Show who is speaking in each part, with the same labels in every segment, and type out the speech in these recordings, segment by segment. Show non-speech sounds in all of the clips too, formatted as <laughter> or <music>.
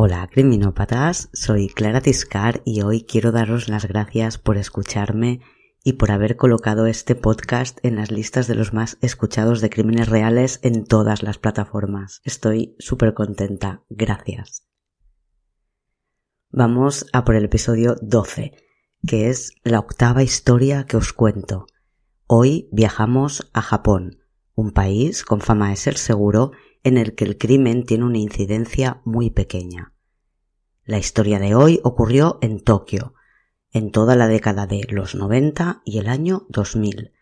Speaker 1: Hola criminópatas, soy Clara Tiscar y hoy quiero daros las gracias por escucharme y por haber colocado este podcast en las listas de los más escuchados de crímenes reales en todas las plataformas. Estoy súper contenta, gracias. Vamos a por el episodio 12, que es la octava historia que os cuento. Hoy viajamos a Japón, un país con fama de ser seguro en el que el crimen tiene una incidencia muy pequeña. La historia de hoy ocurrió en Tokio, en toda la década de los 90 y el año 2000,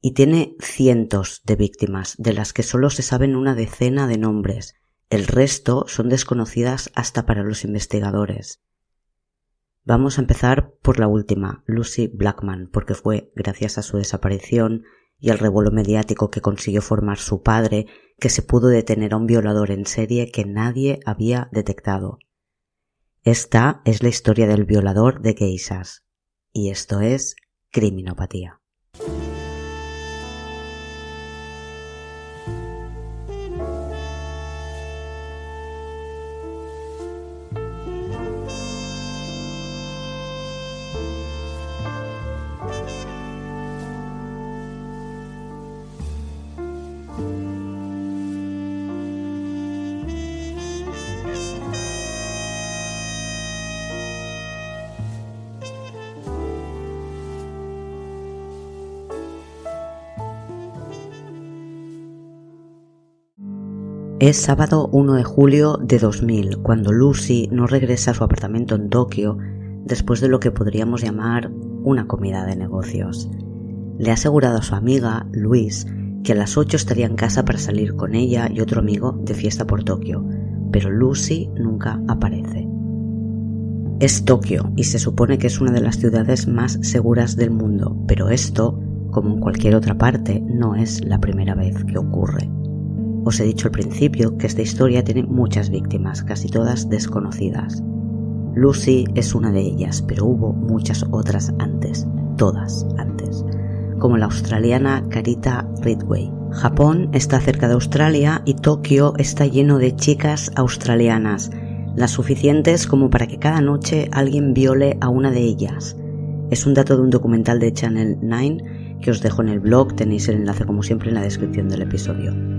Speaker 1: y tiene cientos de víctimas, de las que solo se saben una decena de nombres. El resto son desconocidas hasta para los investigadores. Vamos a empezar por la última, Lucy Blackman, porque fue gracias a su desaparición y al revuelo mediático que consiguió formar su padre que se pudo detener a un violador en serie que nadie había detectado. Esta es la historia del violador de geisas. Y esto es criminopatía. Es sábado 1 de julio de 2000, cuando Lucy no regresa a su apartamento en Tokio después de lo que podríamos llamar una comida de negocios. Le ha asegurado a su amiga, Luis, que a las 8 estaría en casa para salir con ella y otro amigo de fiesta por Tokio, pero Lucy nunca aparece. Es Tokio y se supone que es una de las ciudades más seguras del mundo, pero esto, como en cualquier otra parte, no es la primera vez que ocurre. Os he dicho al principio que esta historia tiene muchas víctimas, casi todas desconocidas. Lucy es una de ellas, pero hubo muchas otras antes, todas antes, como la australiana Carita Ridway. Japón está cerca de Australia y Tokio está lleno de chicas australianas, las suficientes como para que cada noche alguien viole a una de ellas. Es un dato de un documental de Channel 9 que os dejo en el blog, tenéis el enlace como siempre en la descripción del episodio.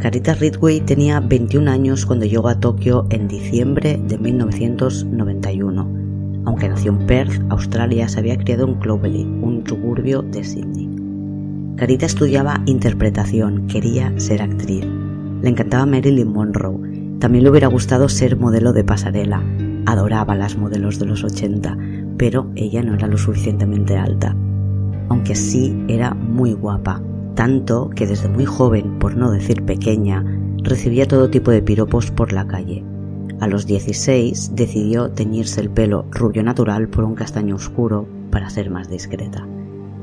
Speaker 1: Carita Ridway tenía 21 años cuando llegó a Tokio en diciembre de 1991. Aunque nació en Perth, Australia, se había criado en Clovelly, un suburbio de Sydney. Carita estudiaba interpretación, quería ser actriz. Le encantaba Marilyn Monroe. También le hubiera gustado ser modelo de pasarela. Adoraba las modelos de los 80, pero ella no era lo suficientemente alta. Aunque sí era muy guapa, tanto que desde muy joven, por no decir pequeña, recibía todo tipo de piropos por la calle. A los 16 decidió teñirse el pelo rubio natural por un castaño oscuro para ser más discreta.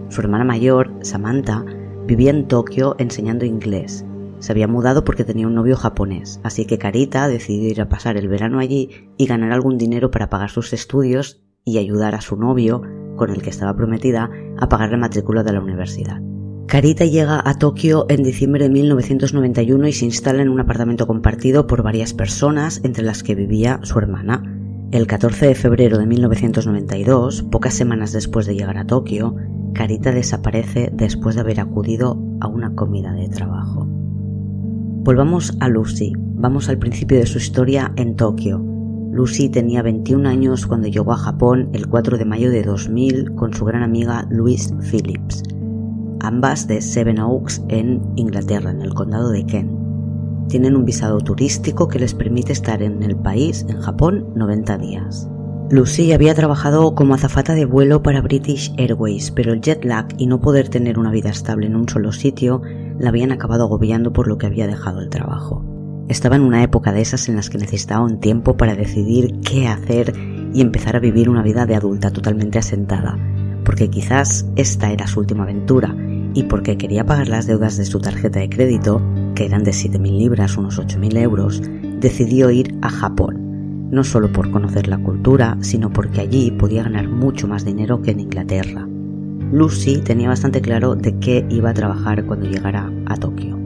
Speaker 1: Su hermana mayor, Samantha, vivía en Tokio enseñando inglés. Se había mudado porque tenía un novio japonés, así que Carita decidió ir a pasar el verano allí y ganar algún dinero para pagar sus estudios y ayudar a su novio, con el que estaba prometida, a pagar la matrícula de la universidad. Carita llega a Tokio en diciembre de 1991 y se instala en un apartamento compartido por varias personas, entre las que vivía su hermana. El 14 de febrero de 1992, pocas semanas después de llegar a Tokio, Carita desaparece después de haber acudido a una comida de trabajo. Volvamos a Lucy. Vamos al principio de su historia en Tokio. Lucy tenía 21 años cuando llegó a Japón el 4 de mayo de 2000 con su gran amiga Louise Phillips ambas de Seven Oaks en Inglaterra, en el condado de Kent. Tienen un visado turístico que les permite estar en el país, en Japón, 90 días. Lucy había trabajado como azafata de vuelo para British Airways, pero el jet lag y no poder tener una vida estable en un solo sitio la habían acabado agobiando por lo que había dejado el trabajo. Estaba en una época de esas en las que necesitaba un tiempo para decidir qué hacer y empezar a vivir una vida de adulta totalmente asentada, porque quizás esta era su última aventura y porque quería pagar las deudas de su tarjeta de crédito, que eran de 7.000 libras, unos 8.000 euros, decidió ir a Japón, no solo por conocer la cultura, sino porque allí podía ganar mucho más dinero que en Inglaterra. Lucy tenía bastante claro de qué iba a trabajar cuando llegara a Tokio.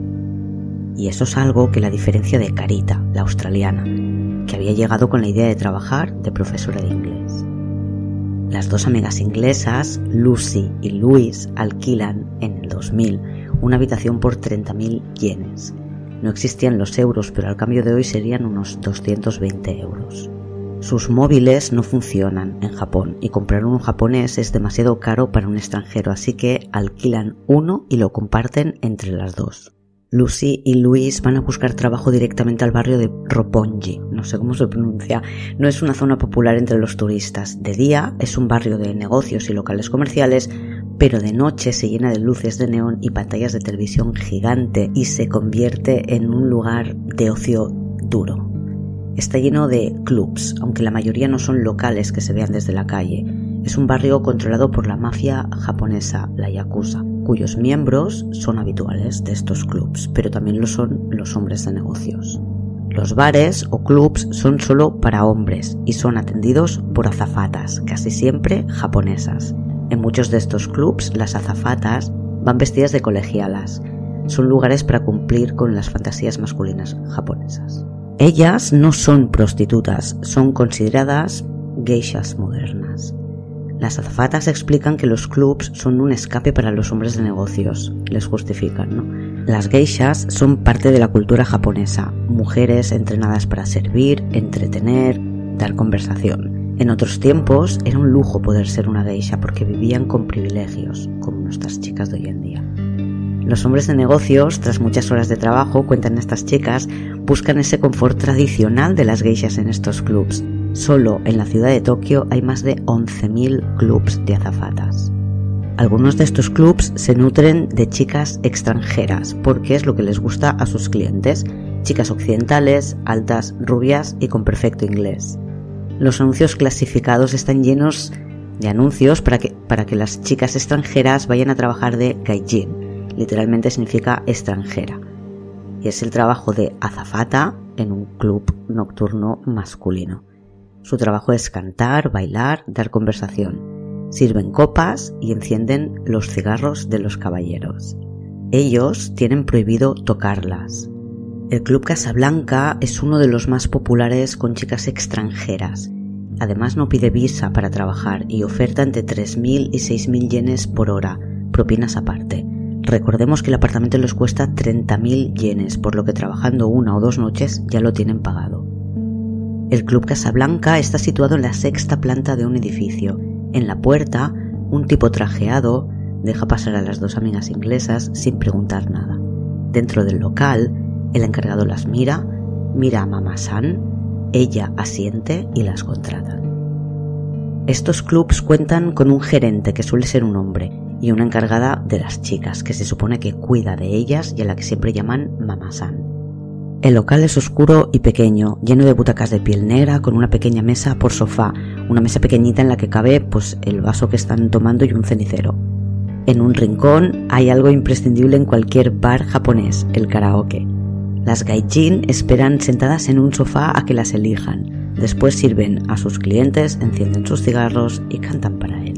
Speaker 1: Y eso es algo que la diferencia de Carita, la australiana. que había llegado con la idea de trabajar de profesora de inglés. Las dos amigas inglesas, Lucy y Louise, alquilan en el 2000 una habitación por 30.000 yenes. No existían los euros, pero al cambio de hoy serían unos 220 euros. Sus móviles no funcionan en Japón y comprar un japonés es demasiado caro para un extranjero, así que alquilan uno y lo comparten entre las dos. Lucy y Luis van a buscar trabajo directamente al barrio de Roppongi, no sé cómo se pronuncia, no es una zona popular entre los turistas. De día es un barrio de negocios y locales comerciales, pero de noche se llena de luces de neón y pantallas de televisión gigante y se convierte en un lugar de ocio duro. Está lleno de clubs, aunque la mayoría no son locales que se vean desde la calle. Es un barrio controlado por la mafia japonesa, la Yakuza, cuyos miembros son habituales de estos clubs, pero también lo son los hombres de negocios. Los bares o clubs son solo para hombres y son atendidos por azafatas, casi siempre japonesas. En muchos de estos clubs las azafatas van vestidas de colegialas. Son lugares para cumplir con las fantasías masculinas japonesas. Ellas no son prostitutas, son consideradas geishas modernas. Las azafatas explican que los clubs son un escape para los hombres de negocios, les justifican, ¿no? Las geishas son parte de la cultura japonesa, mujeres entrenadas para servir, entretener, dar conversación. En otros tiempos era un lujo poder ser una geisha porque vivían con privilegios, como nuestras chicas de hoy en día. Los hombres de negocios, tras muchas horas de trabajo, cuentan estas chicas, buscan ese confort tradicional de las geishas en estos clubs. Solo en la ciudad de Tokio hay más de 11.000 clubs de azafatas. Algunos de estos clubs se nutren de chicas extranjeras porque es lo que les gusta a sus clientes, chicas occidentales, altas, rubias y con perfecto inglés. Los anuncios clasificados están llenos de anuncios para que, para que las chicas extranjeras vayan a trabajar de gaijin, literalmente significa extranjera, y es el trabajo de azafata en un club nocturno masculino. Su trabajo es cantar, bailar, dar conversación. Sirven copas y encienden los cigarros de los caballeros. Ellos tienen prohibido tocarlas. El Club Casablanca es uno de los más populares con chicas extranjeras. Además no pide visa para trabajar y oferta entre 3.000 y 6.000 yenes por hora, propinas aparte. Recordemos que el apartamento les cuesta 30.000 yenes, por lo que trabajando una o dos noches ya lo tienen pagado. El Club Casablanca está situado en la sexta planta de un edificio. En la puerta, un tipo trajeado deja pasar a las dos amigas inglesas sin preguntar nada. Dentro del local, el encargado las mira, mira a Mama San, ella asiente y las contrata. Estos clubs cuentan con un gerente que suele ser un hombre y una encargada de las chicas, que se supone que cuida de ellas y a la que siempre llaman Mamasan. El local es oscuro y pequeño, lleno de butacas de piel negra, con una pequeña mesa por sofá, una mesa pequeñita en la que cabe pues el vaso que están tomando y un cenicero. En un rincón hay algo imprescindible en cualquier bar japonés, el karaoke. Las gaijin esperan sentadas en un sofá a que las elijan. Después sirven a sus clientes, encienden sus cigarros y cantan para él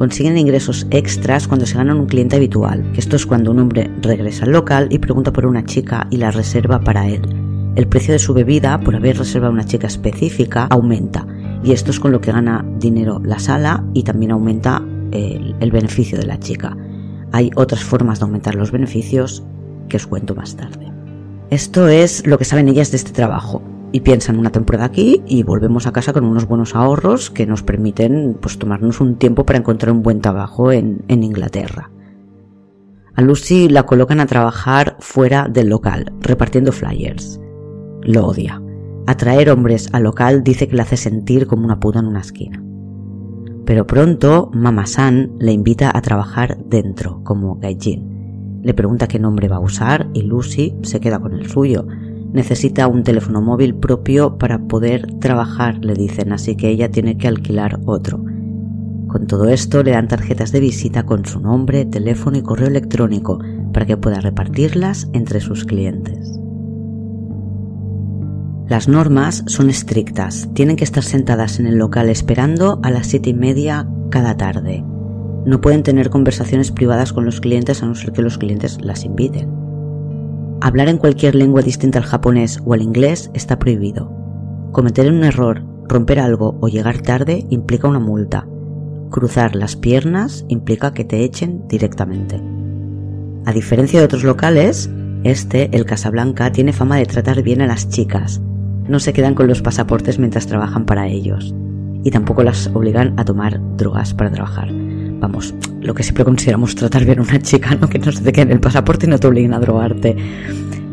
Speaker 1: consiguen ingresos extras cuando se ganan un cliente habitual, esto es cuando un hombre regresa al local y pregunta por una chica y la reserva para él. El precio de su bebida, por haber reservado una chica específica, aumenta, y esto es con lo que gana dinero la sala y también aumenta el, el beneficio de la chica. Hay otras formas de aumentar los beneficios que os cuento más tarde. Esto es lo que saben ellas de este trabajo y piensan una temporada aquí y volvemos a casa con unos buenos ahorros que nos permiten pues tomarnos un tiempo para encontrar un buen trabajo en, en Inglaterra. A Lucy la colocan a trabajar fuera del local, repartiendo flyers. Lo odia. Atraer hombres al local dice que le hace sentir como una puta en una esquina. Pero pronto Mama San le invita a trabajar dentro, como gaijin. Le pregunta qué nombre va a usar y Lucy se queda con el suyo, necesita un teléfono móvil propio para poder trabajar, le dicen, así que ella tiene que alquilar otro. Con todo esto le dan tarjetas de visita con su nombre, teléfono y correo electrónico para que pueda repartirlas entre sus clientes. Las normas son estrictas, tienen que estar sentadas en el local esperando a las siete y media cada tarde. No pueden tener conversaciones privadas con los clientes a no ser que los clientes las inviten. Hablar en cualquier lengua distinta al japonés o al inglés está prohibido. Cometer un error, romper algo o llegar tarde implica una multa. Cruzar las piernas implica que te echen directamente. A diferencia de otros locales, este, el Casablanca, tiene fama de tratar bien a las chicas. No se quedan con los pasaportes mientras trabajan para ellos. Y tampoco las obligan a tomar drogas para trabajar. Vamos, lo que siempre consideramos tratar bien a una chica, ¿no? Que no se te quede el pasaporte y no te obliguen a drogarte.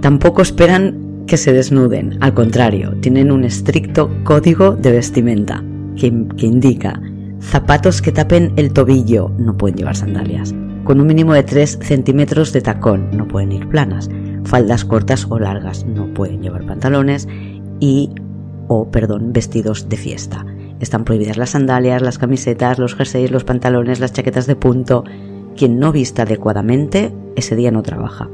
Speaker 1: Tampoco esperan que se desnuden, al contrario, tienen un estricto código de vestimenta que, indica zapatos que tapen el tobillo, no pueden llevar sandalias, con un mínimo de 3 centímetros de tacón, no pueden ir planas, faldas cortas o largas, no pueden llevar pantalones y, o, perdón, vestidos de fiesta. Están prohibidas las sandalias, las camisetas, los jerseys, los pantalones, las chaquetas de punto. Quien no vista adecuadamente, ese día no trabaja.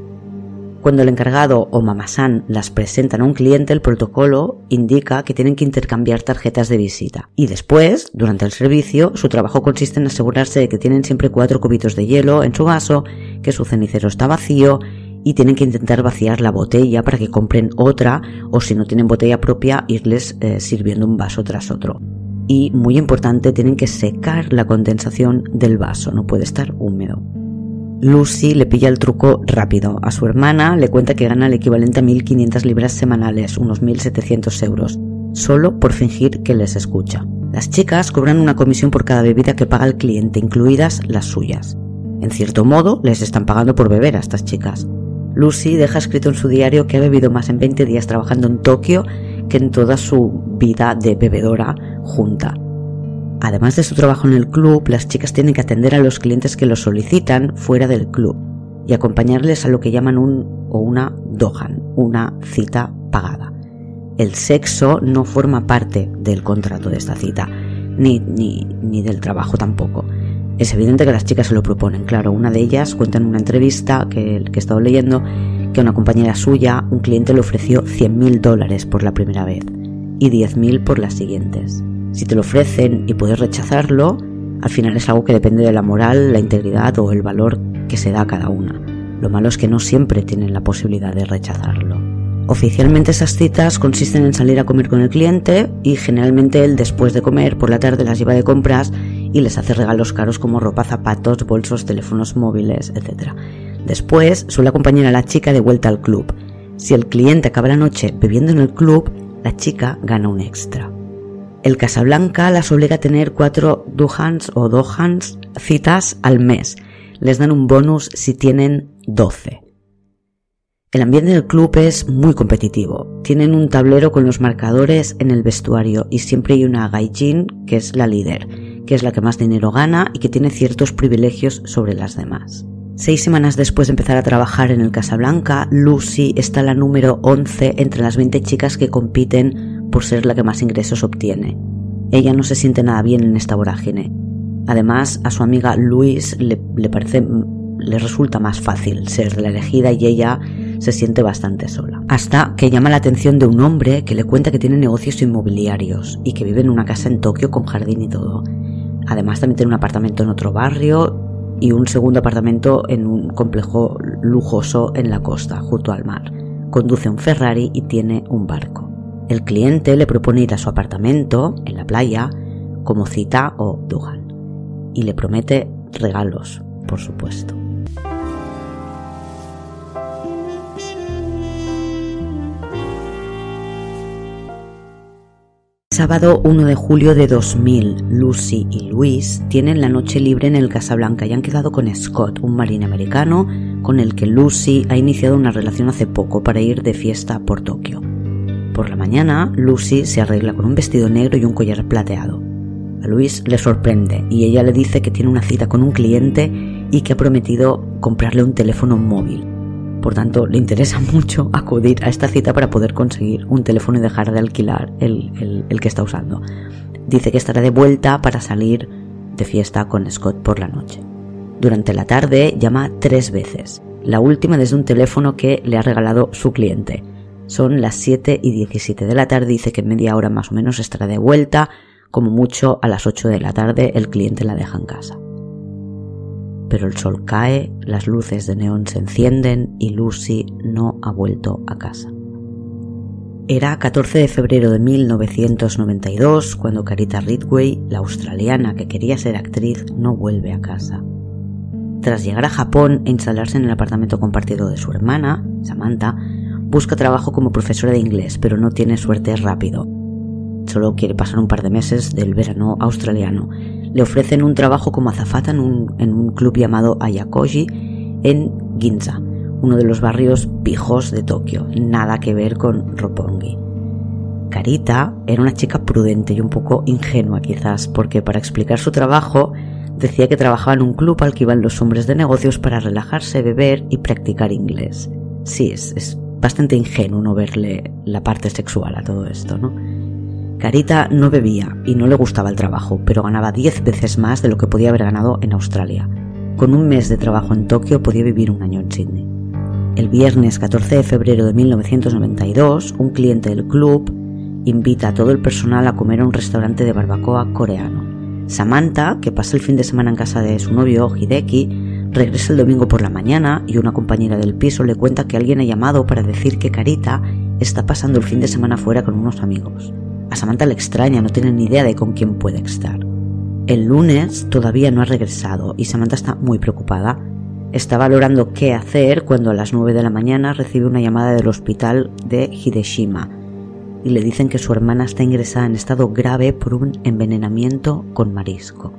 Speaker 1: Cuando el encargado o mamazán las presentan a un cliente, el protocolo indica que tienen que intercambiar tarjetas de visita. Y después, durante el servicio, su trabajo consiste en asegurarse de que tienen siempre cuatro cubitos de hielo en su vaso, que su cenicero está vacío y tienen que intentar vaciar la botella para que compren otra o si no tienen botella propia irles eh, sirviendo un vaso tras otro. Y muy importante, tienen que secar la condensación del vaso, no puede estar húmedo. Lucy le pilla el truco rápido. A su hermana le cuenta que gana el equivalente a 1.500 libras semanales, unos 1.700 euros, solo por fingir que les escucha. Las chicas cobran una comisión por cada bebida que paga el cliente, incluidas las suyas. En cierto modo, les están pagando por beber a estas chicas. Lucy deja escrito en su diario que ha bebido más en 20 días trabajando en Tokio en toda su vida de bebedora junta. Además de su trabajo en el club, las chicas tienen que atender a los clientes que los solicitan fuera del club y acompañarles a lo que llaman un o una dohan, una cita pagada. El sexo no forma parte del contrato de esta cita, ni, ni, ni del trabajo tampoco. Es evidente que las chicas se lo proponen, claro. Una de ellas cuenta en una entrevista que, que he estado leyendo que a una compañera suya un cliente le ofreció 100.000 dólares por la primera vez y 10.000 por las siguientes. Si te lo ofrecen y puedes rechazarlo, al final es algo que depende de la moral, la integridad o el valor que se da a cada una. Lo malo es que no siempre tienen la posibilidad de rechazarlo. Oficialmente esas citas consisten en salir a comer con el cliente y generalmente él después de comer por la tarde las lleva de compras y les hace regalos caros como ropa, zapatos, bolsos, teléfonos móviles, etc. Después suele acompañar a la chica de vuelta al club. Si el cliente acaba la noche bebiendo en el club, la chica gana un extra. El Casablanca las obliga a tener cuatro duhans o dohans citas al mes. Les dan un bonus si tienen 12. El ambiente del club es muy competitivo. Tienen un tablero con los marcadores en el vestuario y siempre hay una gaijin que es la líder, que es la que más dinero gana y que tiene ciertos privilegios sobre las demás. Seis semanas después de empezar a trabajar en el Casablanca, Lucy está la número 11 entre las 20 chicas que compiten por ser la que más ingresos obtiene. Ella no se siente nada bien en esta vorágine. Además, a su amiga Luis le, parece le resulta más fácil ser la elegida y ella se siente bastante sola. Hasta que llama la atención de un hombre que le cuenta que tiene negocios inmobiliarios y que vive en una casa en Tokio con jardín y todo. Además también tiene un apartamento en otro barrio y un segundo apartamento en un complejo lujoso en la costa, junto al mar. Conduce un Ferrari y tiene un barco. El cliente le propone ir a su apartamento en la playa como cita o duhan y le promete regalos, por supuesto. Sábado 1 de julio de 2000, Lucy y Luis tienen la noche libre en el Casablanca y han quedado con Scott, un marine americano con el que Lucy ha iniciado una relación hace poco para ir de fiesta por Tokio. Por la mañana, Lucy se arregla con un vestido negro y un collar plateado. A Luis le sorprende y ella le dice que tiene una cita con un cliente y que ha prometido comprarle un teléfono móvil. Por tanto, le interesa <laughs> mucho acudir a esta cita para poder conseguir un teléfono y dejar de alquilar el, el que está usando. Dice que estará de vuelta para salir de fiesta con Scott por la noche. Durante la tarde llama tres veces, la última desde un teléfono que le ha regalado su cliente. Son las 7 y 17 de la tarde, dice que en media hora más o menos estará de vuelta, como mucho a las 8 de la tarde el cliente la deja en casa. Pero el sol cae, las luces de neón se encienden y Lucy no ha vuelto a casa. Era 14 de febrero de 1992 cuando Carita Ridgway, la australiana que quería ser actriz, no vuelve a casa. Tras llegar a Japón e instalarse en el apartamento compartido de su hermana, Samantha, busca trabajo como profesora de inglés, pero no tiene suerte rápido. Solo quiere pasar un par de meses del verano australiano. Le ofrecen un trabajo como azafata en un, en un club llamado Ayakoji en Ginza, uno de los barrios pijos de Tokio, nada que ver con Roppongi. Carita era una chica prudente y un poco ingenua quizás, porque para explicar su trabajo decía que trabajaba en un club al que iban los hombres de negocios para relajarse, beber y practicar inglés. Sí, es, es bastante ingenuo no verle la parte sexual a todo esto, ¿no? Carita no bebía y no le gustaba el trabajo, pero ganaba 10 veces más de lo que podía haber ganado en Australia. Con un mes de trabajo en Tokio podía vivir un año en Sydney. El viernes 14 de febrero de 1992, un cliente del club invita a todo el personal a comer a un restaurante de barbacoa coreano. Samantha, que pasa el fin de semana en casa de su novio Hideki, Regresa el domingo por la mañana y una compañera del piso le cuenta que alguien ha llamado para decir que Carita está pasando el fin de semana fuera con unos amigos. A Samantha le extraña, no tiene ni idea de con quién puede estar. El lunes todavía no ha regresado y Samantha está muy preocupada. Está valorando qué hacer cuando a las 9 de la mañana recibe una llamada del hospital de Hideshima y le dicen que su hermana está ingresada en estado grave por un envenenamiento con marisco.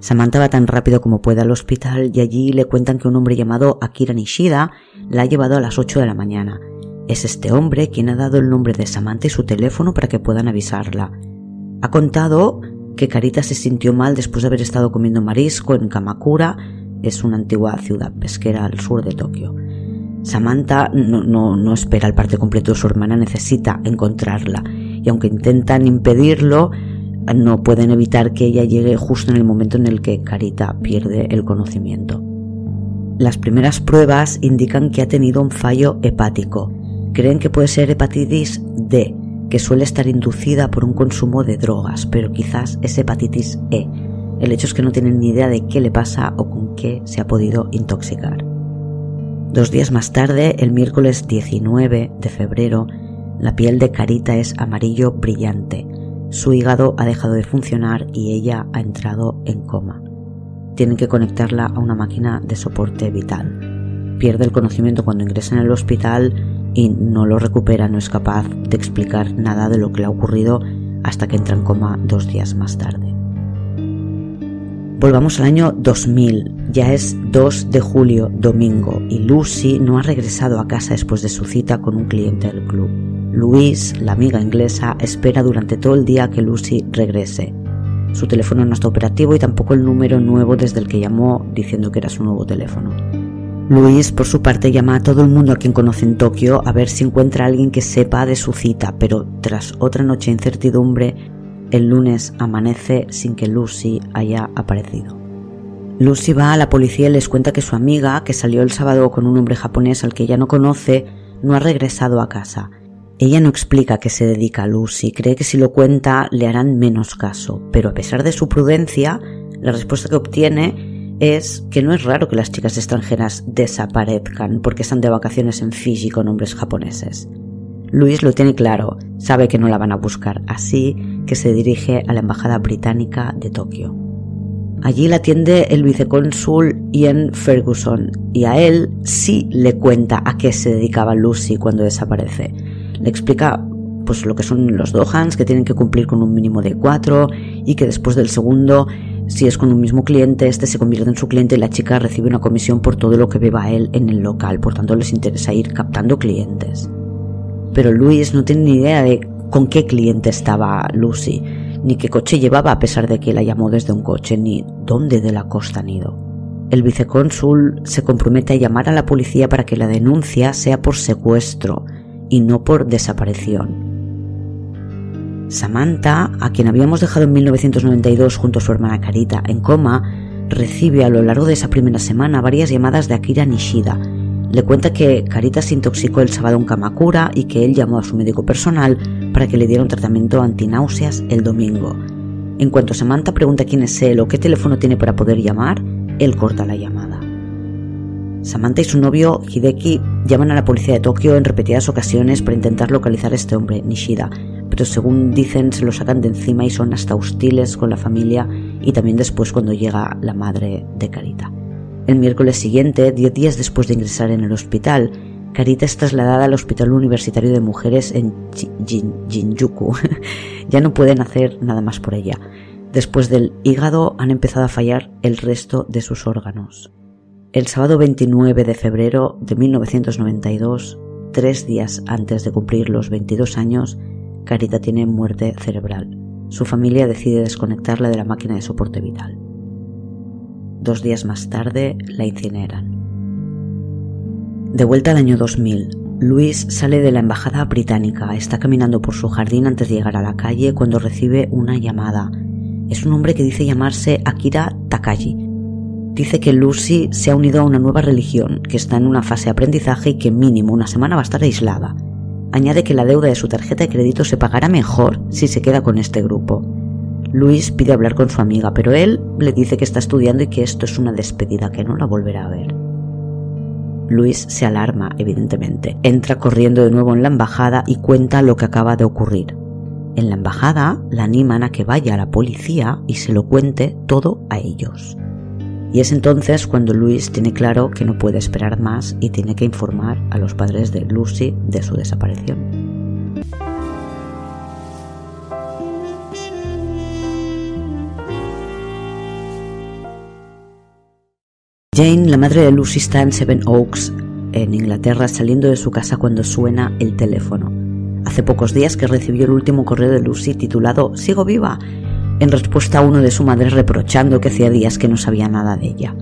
Speaker 1: Samantha va tan rápido como puede al hospital y allí le cuentan que un hombre llamado Akira Nishida la ha llevado a las 8 de la mañana. Es este hombre quien ha dado el nombre de Samantha y su teléfono para que puedan avisarla. Ha contado que Carita se sintió mal después de haber estado comiendo marisco en Kamakura, es una antigua ciudad pesquera al sur de Tokio. Samantha no, no, no espera el parte completo de su hermana, necesita encontrarla y aunque intentan impedirlo, no pueden evitar que ella llegue justo en el momento en el que Carita pierde el conocimiento. Las primeras pruebas indican que ha tenido un fallo hepático. Creen que puede ser hepatitis D, que suele estar inducida por un consumo de drogas, pero quizás es hepatitis E. El hecho es que no tienen ni idea de qué le pasa o con qué se ha podido intoxicar. Dos días más tarde, el miércoles 19 de febrero, la piel de Carita es amarillo brillante, su hígado ha dejado de funcionar y ella ha entrado en coma. Tienen que conectarla a una máquina de soporte vital. Pierde el conocimiento cuando ingresa en el hospital y no lo recupera, no es capaz de explicar nada de lo que le ha ocurrido hasta que entra en coma dos días más tarde. Volvamos al año 2000, ya es 2 de julio, domingo, y Lucy no ha regresado a casa después de su cita con un cliente del club. Louise, la amiga inglesa, espera durante todo el día que Lucy regrese. Su teléfono no está operativo y tampoco el número nuevo desde el que llamó diciendo que era su nuevo teléfono. Louise, por su parte, llama a todo el mundo a quien conoce en Tokio a ver si encuentra a alguien que sepa de su cita, pero tras otra noche de incertidumbre, el lunes amanece sin que Lucy haya aparecido. Lucy va a la policía y les cuenta que su amiga, que salió el sábado con un hombre japonés al que ella no conoce, no ha regresado a casa ella no explica a qué se dedica Lucy, cree que si lo cuenta le harán menos caso, pero a pesar de su prudencia, la respuesta que obtiene es que no es raro que las chicas extranjeras desaparezcan porque están de vacaciones en Fiji con hombres japoneses. Luis lo tiene claro, sabe que no la van a buscar, así que se dirige a la Embajada Británica de Tokio. Allí la atiende el vicecónsul Ian Ferguson y a él sí le cuenta a qué se dedicaba Lucy cuando desaparece le explica pues lo que son los dohans, que tienen que cumplir con un mínimo de cuatro y que después del segundo, si es con un mismo cliente, este se convierte en su cliente y la chica recibe una comisión por todo lo que beba él en el local, por tanto les interesa ir captando clientes. Pero Luis no tiene ni idea de con qué cliente estaba Lucy, ni qué coche llevaba a pesar de que la llamó desde un coche, ni dónde de la costa han ido. El vicecónsul se compromete a llamar a la policía para que la denuncia sea por secuestro, y no por desaparición. Samantha, a quien habíamos dejado en 1992 junto a su hermana Carita en coma, recibe a lo largo de esa primera semana varias llamadas de Akira Nishida. Le cuenta que Carita se intoxicó el sábado en Kamakura y que él llamó a su médico personal para que le diera un tratamiento antináuseas el domingo. En cuanto Samantha pregunta quién es él o qué teléfono tiene para poder llamar, él corta la llamada. Samantha y su novio Hideki llaman a la policía de Tokio en repetidas ocasiones para intentar localizar a este hombre, Nishida, pero según dicen se lo sacan de encima y son hasta hostiles con la familia y también después cuando llega la madre de Karita. El miércoles siguiente, diez días después de ingresar en el hospital, Karita es trasladada al Hospital Universitario de Mujeres en Jinjuku. <laughs> ya no pueden hacer nada más por ella. Después del hígado han empezado a fallar el resto de sus órganos. El sábado 29 de febrero de 1992, tres días antes de cumplir los 22 años, Carita tiene muerte cerebral. Su familia decide desconectarla de la máquina de soporte vital. Dos días más tarde la incineran. De vuelta al año 2000, Luis sale de la embajada británica, está caminando por su jardín antes de llegar a la calle cuando recibe una llamada. Es un hombre que dice llamarse Akira Takagi Dice que Lucy se ha unido a una nueva religión, que está en una fase de aprendizaje y que mínimo una semana va a estar aislada. Añade que la deuda de su tarjeta de crédito se pagará mejor si se queda con este grupo. Luis pide hablar con su amiga, pero él le dice que está estudiando y que esto es una despedida, que no la volverá a ver. Luis se alarma, evidentemente. Entra corriendo de nuevo en la embajada y cuenta lo que acaba de ocurrir. En la embajada la animan a que vaya a la policía y se lo cuente todo a ellos. Y es entonces cuando Luis tiene claro que no puede esperar más y tiene que informar a los padres de Lucy de su desaparición. Jane, la madre de Lucy, está en Seven Oaks, en Inglaterra, saliendo de su casa cuando suena el teléfono. Hace pocos días que recibió el último correo de Lucy titulado Sigo viva en respuesta a uno de su madre reprochando que hacía días que no sabía nada de ella.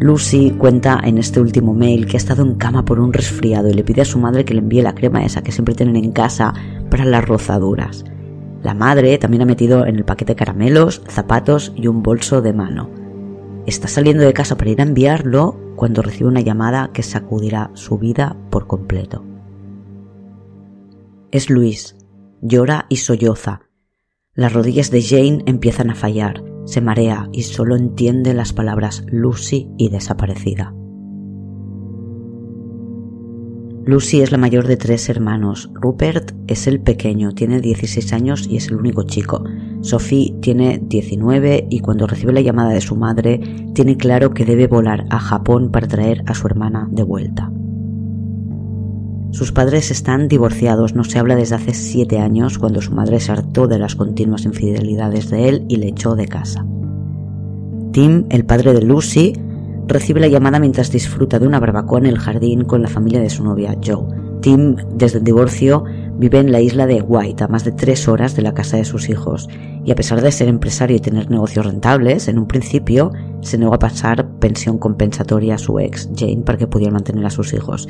Speaker 1: Lucy cuenta en este último mail que ha estado en cama por un resfriado y le pide a su madre que le envíe la crema esa que siempre tienen en casa para las rozaduras. La madre también ha metido en el paquete caramelos, zapatos y un bolso de mano. Está saliendo de casa para ir a enviarlo cuando recibe una llamada que sacudirá su vida por completo. Es Luis. Llora y solloza las rodillas de Jane empiezan a fallar, se marea y solo entiende las palabras Lucy y desaparecida. Lucy es la mayor de tres hermanos. Rupert es el pequeño, tiene 16 años y es el único chico. Sophie tiene 19 y cuando recibe la llamada de su madre tiene claro que debe volar a Japón para traer a su hermana de vuelta. Sus padres están divorciados, no se habla desde hace siete años cuando su madre se hartó de las continuas infidelidades de él y le echó de casa. Tim, el padre de Lucy, recibe la llamada mientras disfruta de una barbacoa en el jardín con la familia de su novia Joe. Tim, desde el divorcio, vive en la isla de White, a más de tres horas de la casa de sus hijos, y a pesar de ser empresario y tener negocios rentables, en un principio se negó a pasar pensión compensatoria a su ex, Jane, para que pudiera mantener a sus hijos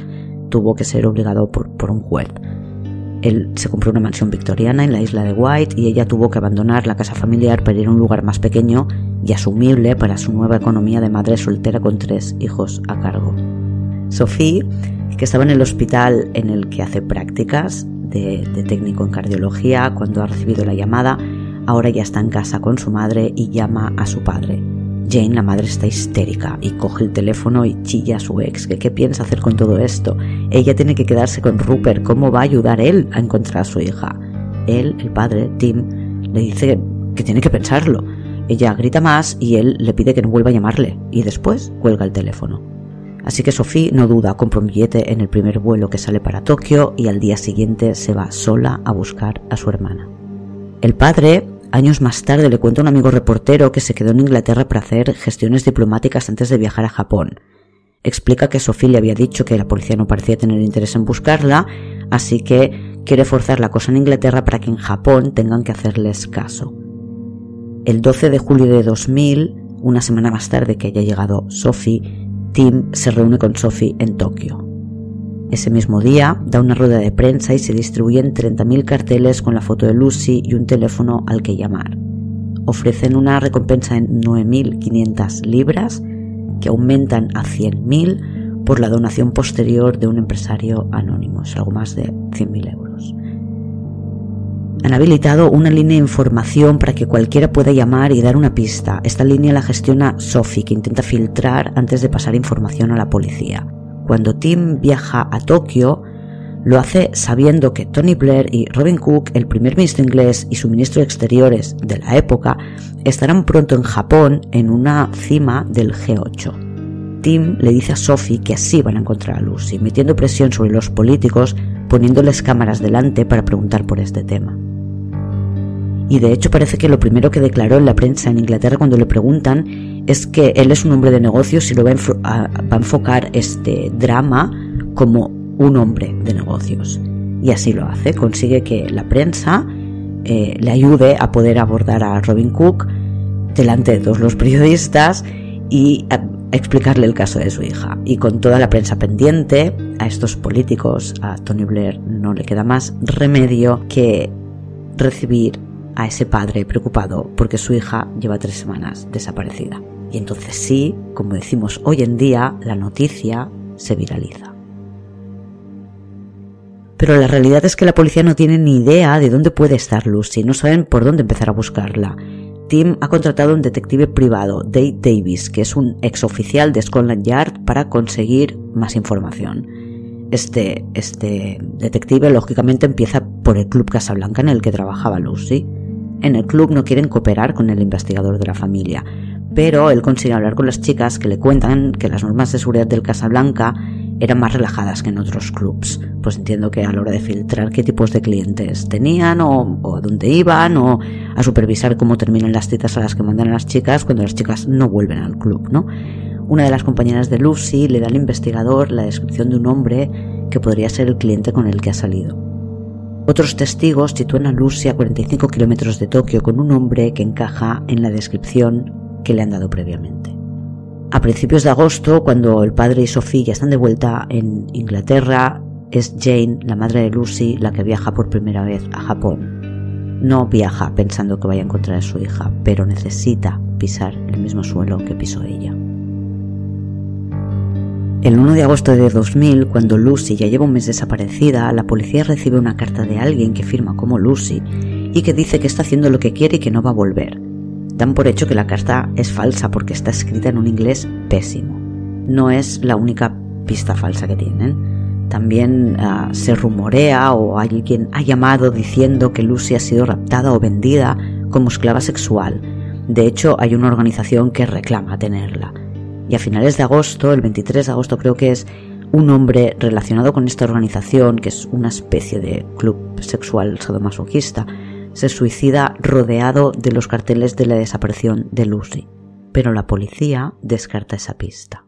Speaker 1: tuvo que ser obligado por, un juez. Él se compró una mansión victoriana en la isla de White y ella tuvo que abandonar la casa familiar para ir a un lugar más pequeño y asumible para su nueva economía de madre soltera con tres hijos a cargo. Sophie, que estaba en el hospital en el que hace prácticas de técnico en cardiología cuando ha recibido la llamada, ahora ya está en casa con su madre y llama a su padre. Jane, la madre, está histérica y coge el teléfono y chilla a su ex, que qué piensa hacer con todo esto. Ella tiene que quedarse con Rupert, ¿cómo va a ayudar él a encontrar a su hija? Él, el padre, Tim, le dice que tiene que pensarlo. Ella grita más y él le pide que no vuelva a llamarle y después cuelga el teléfono. Así que Sophie no duda, compra un billete en el primer vuelo que sale para Tokio y al día siguiente se va sola a buscar a su hermana. El padre Años más tarde le cuenta a un amigo reportero que se quedó en Inglaterra para hacer gestiones diplomáticas antes de viajar a Japón. Explica que Sophie le había dicho que la policía no parecía tener interés en buscarla, así que quiere forzar la cosa en Inglaterra para que en Japón tengan que hacerles caso. El 12 de julio de 2000, una semana más tarde que haya llegado Sophie, Tim se reúne con Sophie en Tokio. Ese mismo día da una rueda de prensa y se distribuyen 30.000 carteles con la foto de Lucy y un teléfono al que llamar. Ofrecen una recompensa de 9.500 libras que aumentan a 100.000 por la donación posterior de un empresario anónimo, es algo más de 100.000 euros. Han habilitado una línea de información para que cualquiera pueda llamar y dar una pista. Esta línea la gestiona Sophie, que intenta filtrar antes de pasar información a la policía. Cuando Tim viaja a Tokio, lo hace sabiendo que Tony Blair y Robin Cook, el primer ministro inglés y su ministro de Exteriores de la época, estarán pronto en Japón en una cima del G8. Tim le dice a Sophie que así van a encontrar a Lucy, metiendo presión sobre los políticos, poniéndoles cámaras delante para preguntar por este tema. Y de hecho parece que lo primero que declaró en la prensa en Inglaterra cuando le preguntan es que él es un hombre de negocios y lo va a, enfocar este drama como un hombre de negocios. Y así lo hace, consigue que la prensa eh, le ayude a poder abordar a Robin Cook delante de todos los periodistas y explicarle el caso de su hija. Y con toda la prensa pendiente, a estos políticos, a Tony Blair, no le queda más remedio que recibir a ese padre preocupado porque su hija lleva tres semanas desaparecida. Y entonces sí, como decimos hoy en día, la noticia se viraliza. Pero la realidad es que la policía no tiene ni idea de dónde puede estar Lucy, no saben por dónde empezar a buscarla. Tim ha contratado a un detective privado, Dave Davis, que es un exoficial de Scotland Yard, para conseguir más información. Este, este detective, lógicamente, empieza por el Club Casablanca en el que trabajaba Lucy. En el club no quieren cooperar con el investigador de la familia, pero él consigue hablar con las chicas que le cuentan que las normas de seguridad del Casablanca eran más relajadas que en otros clubs. Pues entiendo que a la hora de filtrar qué tipos de clientes tenían o, a dónde iban o a supervisar cómo terminan las citas a las que mandan a las chicas cuando las chicas no vuelven al club, ¿no? Una de las compañeras de Lucy le da al investigador la descripción de un hombre que podría ser el cliente con el que ha salido. Otros testigos sitúan a Lucy a 45 kilómetros de Tokio con un hombre que encaja en la descripción que le han dado previamente. A principios de agosto, cuando el padre y Sophie ya están de vuelta en Inglaterra, es Jane, la madre de Lucy, la que viaja por primera vez a Japón. No viaja pensando que vaya a encontrar a su hija, pero necesita pisar el mismo suelo que pisó ella. El 1 de agosto de 2000, cuando Lucy ya lleva un mes desaparecida, la policía recibe una carta de alguien que firma como Lucy y que dice que está haciendo lo que quiere y que no va a volver dan por hecho que la carta es falsa porque está escrita en un inglés pésimo. No es la única pista falsa que tienen. También ah, se rumorea o alguien ha llamado diciendo que Lucy ha sido raptada o vendida como esclava sexual. De hecho, hay una organización que reclama tenerla. Y a finales de agosto, el 23 de agosto creo que es, un hombre relacionado con esta organización, que es una especie de club sexual sadomasoquista, se suicida rodeado de los carteles de la desaparición de Lucy, pero la policía descarta esa pista.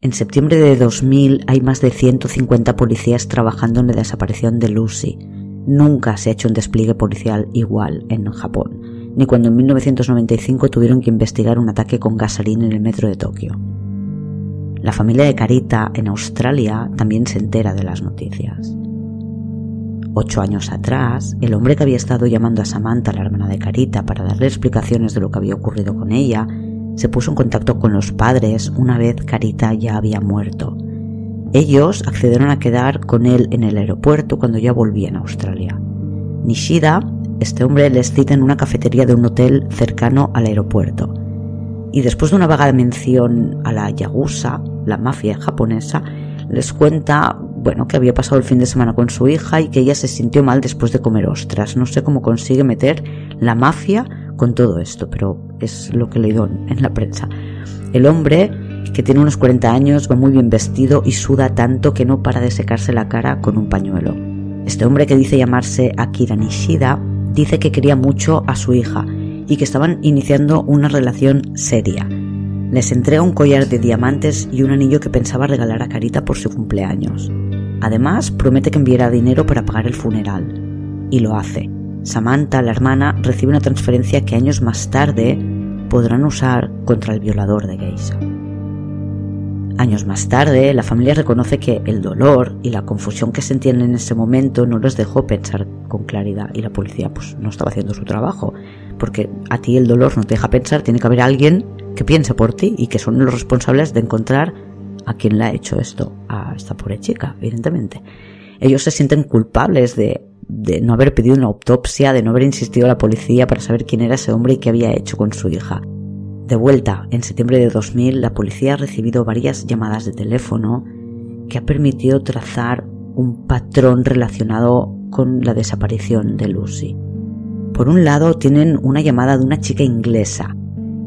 Speaker 1: En septiembre de 2000 hay más de 150 policías trabajando en la desaparición de Lucy. Nunca se ha hecho un despliegue policial igual en Japón, ni cuando en 1995 tuvieron que investigar un ataque con gasolina en el metro de Tokio. La familia de Carita en Australia también se entera de las noticias. Ocho años atrás, el hombre que había estado llamando a Samantha, la hermana de Carita, para darle explicaciones de lo que había ocurrido con ella, se puso en contacto con los padres una vez Carita ya había muerto. Ellos accedieron a quedar con él en el aeropuerto cuando ya volvían a Australia. Nishida, este hombre les cita en una cafetería de un hotel cercano al aeropuerto. Y después de una vaga mención a la Yagusa, la mafia japonesa, les cuenta bueno, que había pasado el fin de semana con su hija y que ella se sintió mal después de comer ostras. No sé cómo consigue meter la mafia con todo esto, pero es lo que he leído en la prensa. El hombre, que tiene unos 40 años, va muy bien vestido y suda tanto que no para de secarse la cara con un pañuelo. Este hombre que dice llamarse Akira Nishida dice que quería mucho a su hija y que estaban iniciando una relación seria. Les entrega un collar de diamantes y un anillo que pensaba regalar a Carita por su cumpleaños. Además, promete que enviará dinero para pagar el funeral. Y lo hace. Samantha, la hermana, recibe una transferencia que años más tarde podrán usar contra el violador de Geisha. Años más tarde, la familia reconoce que el dolor y la confusión que sentían en ese momento no les dejó pensar con claridad y la policía pues no estaba haciendo su trabajo, porque a ti el dolor no te deja pensar, tiene que haber alguien que piense por ti y que son los responsables de encontrar a quien le ha hecho esto, a esta pobre chica, evidentemente. Ellos se sienten culpables de de no haber pedido una autopsia, de no haber insistido a la policía para saber quién era ese hombre y qué había hecho con su hija. De vuelta, en septiembre de 2000, la policía ha recibido varias llamadas de teléfono que ha permitido trazar un patrón relacionado con la desaparición de Lucy. Por un lado, tienen una llamada de una chica inglesa